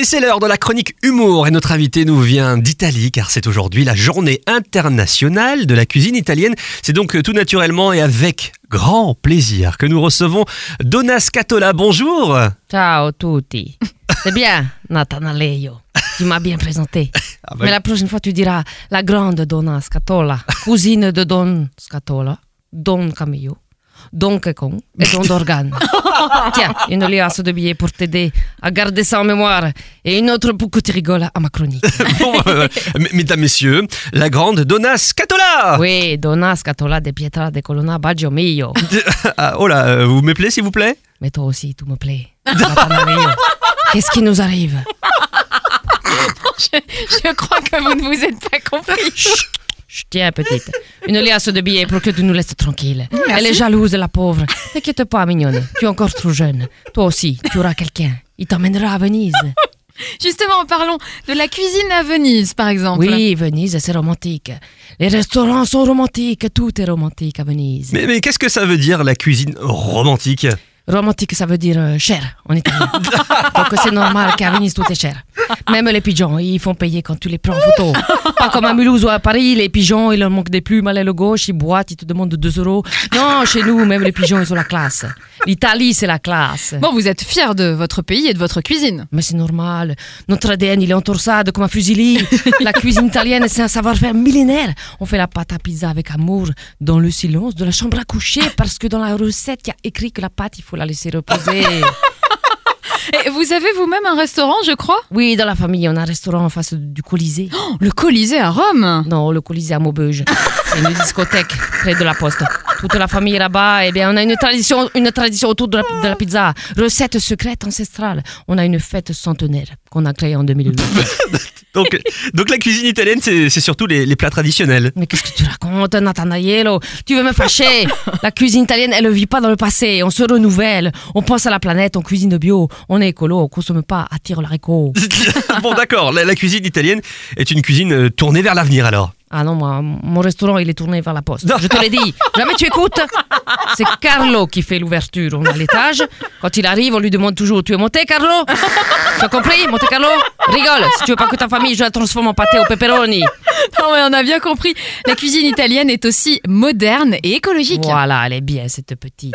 Et c'est l'heure de la chronique humour et notre invité nous vient d'Italie car c'est aujourd'hui la journée internationale de la cuisine italienne. C'est donc euh, tout naturellement et avec grand plaisir que nous recevons Donna Scatola. Bonjour Ciao tutti. C'est bien, Nathanaelio. Tu m'as bien présenté. Ah bah, Mais la prochaine fois, tu diras la grande Donna Scatola, cousine de Don Scatola, Don Camillo, Don Quecon et Don Dorgan. Tiens, une liasse de billets pour t'aider à garder ça en mémoire et une autre pour que tu rigoles à ma chronique. bon, euh, mesdames, messieurs, la grande Donna Scatola Oui, Donna Scatola de Pietra de Colonna Baggio Mio. Ah, Oh là, euh, vous m'appelez s'il vous plaît? Mais toi aussi, tu me. Nathanaelio. Qu'est-ce qui nous arrive? Je crois que vous ne vous êtes pas compris. Chut, Tiens, petite. Une liasse de billets pour que tu nous laisses tranquille. Elle est jalouse, la pauvre. T'inquiète pas, mignonne. Tu es encore trop jeune. Toi aussi, tu auras quelqu'un. Il t'emmènera à Venise. Justement, parlons de la cuisine à Venise, par exemple. Oui, Venise, c'est romantique. Les restaurants sont romantiques. Tout est romantique à Venise. Mais, mais qu'est-ce que ça veut dire la cuisine romantique? Romantique, ça veut dire euh, cher en italien. Donc c'est normal qu'à Venise, tout est cher. Même les pigeons, ils font payer quand tu les prends en photo. Pas comme à Mulhouse ou à Paris, les pigeons, il leur manque des plumes à l'aile gauche, ils boitent, ils te demandent 2 euros. Non, chez nous, même les pigeons, ils ont la classe. L'Italie, c'est la classe. Bon, vous êtes fiers de votre pays et de votre cuisine. Mais c'est normal. Notre ADN, il est en torsade comme un fusilli. La cuisine italienne, c'est un savoir-faire millénaire. On fait la pâte à pizza avec amour, dans le silence de la chambre à coucher, parce que dans la recette, il y a écrit que la pâte, il faut la laisser reposer. Et vous avez vous-même un restaurant, je crois? Oui, dans la famille, on a un restaurant en face du Colisée. Le Colisée à Rome? Non, le Colisée à Maubeuge. C'est une discothèque près de la poste. Toute la famille là-bas. Eh bien, on a une tradition, une tradition autour de la, de la pizza. Recette secrète ancestrale. On a une fête centenaire qu'on a créée en 2008. donc, donc la cuisine italienne, c'est surtout les, les plats traditionnels. Mais qu'est-ce que tu racontes, Nathanaello Tu veux me fâcher? La cuisine italienne, elle ne vit pas dans le passé. On se renouvelle. On pense à la planète, on cuisine bio. On est écolo, on consomme pas à tire l'haricot. bon d'accord, la, la cuisine italienne est une cuisine euh, tournée vers l'avenir alors. Ah non, moi, mon restaurant, il est tourné vers la poste. Non. Je te l'ai dit. Jamais tu écoutes. C'est Carlo qui fait l'ouverture. On est à l'étage. Quand il arrive, on lui demande toujours Tu es monté, Carlo? Tu as compris? Monté, Carlo? Rigole. Si tu veux pas que ta famille, je la transforme en pâté au pepperoni. Non, mais on a bien compris. La cuisine italienne est aussi moderne et écologique. Voilà, elle est bien, cette petite.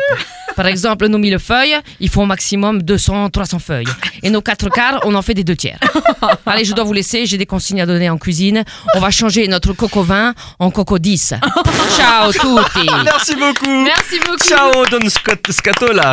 Par exemple, nos millefeuilles, il faut au maximum 200, 300 feuilles. Et nos quatre quarts, on en fait des deux tiers. Allez, je dois vous laisser. J'ai des consignes à donner en cuisine. On va changer notre coco vin en coco 10. Ciao tutti Merci beaucoup Merci beaucoup. Ciao Don Scatola